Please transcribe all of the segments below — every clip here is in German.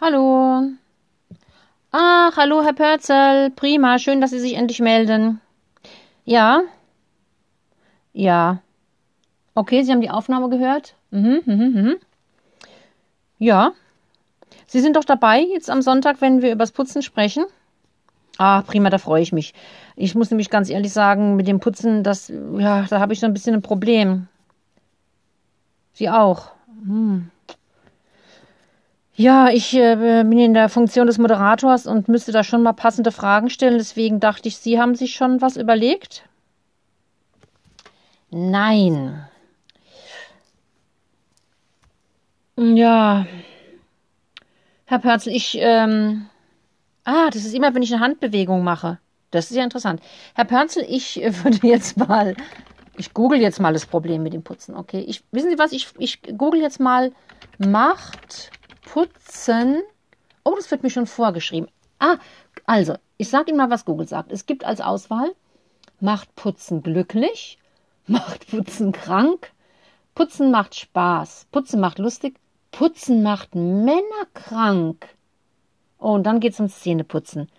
Hallo. Ach, hallo, Herr Pörzel. Prima, schön, dass Sie sich endlich melden. Ja? Ja. Okay, Sie haben die Aufnahme gehört? Mhm, mhm, mhm. Ja. Sie sind doch dabei jetzt am Sonntag, wenn wir übers Putzen sprechen? Ah, prima, da freue ich mich. Ich muss nämlich ganz ehrlich sagen, mit dem Putzen, das, ja, da habe ich so ein bisschen ein Problem. Sie auch. Hm. Ja, ich äh, bin in der Funktion des Moderators und müsste da schon mal passende Fragen stellen. Deswegen dachte ich, Sie haben sich schon was überlegt? Nein. Ja. Herr Pörzel, ich, ähm, ah, das ist immer, wenn ich eine Handbewegung mache. Das ist ja interessant. Herr Pörzel, ich würde jetzt mal, ich google jetzt mal das Problem mit dem Putzen. Okay, ich, wissen Sie was, ich, ich google jetzt mal Macht Putzen. Oh, das wird mir schon vorgeschrieben. Ah, also, ich sage Ihnen mal, was Google sagt. Es gibt als Auswahl macht Putzen glücklich, macht Putzen krank, Putzen macht Spaß, Putzen macht lustig, Putzen macht Männer krank. Oh, und dann geht es ums Zähneputzen.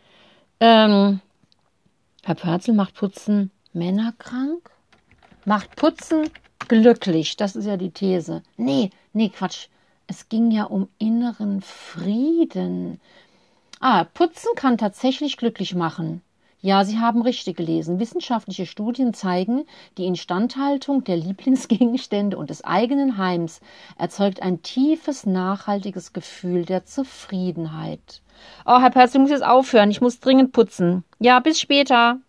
Ähm, Herr Pörzel macht Putzen Männer krank? Macht Putzen glücklich. Das ist ja die These. Nee, nee, Quatsch. Es ging ja um inneren Frieden. Ah, Putzen kann tatsächlich glücklich machen. Ja, Sie haben richtig gelesen. Wissenschaftliche Studien zeigen, die Instandhaltung der Lieblingsgegenstände und des eigenen Heims erzeugt ein tiefes, nachhaltiges Gefühl der Zufriedenheit. Oh, Herr Perz, du musst jetzt aufhören. Ich muss dringend putzen. Ja, bis später.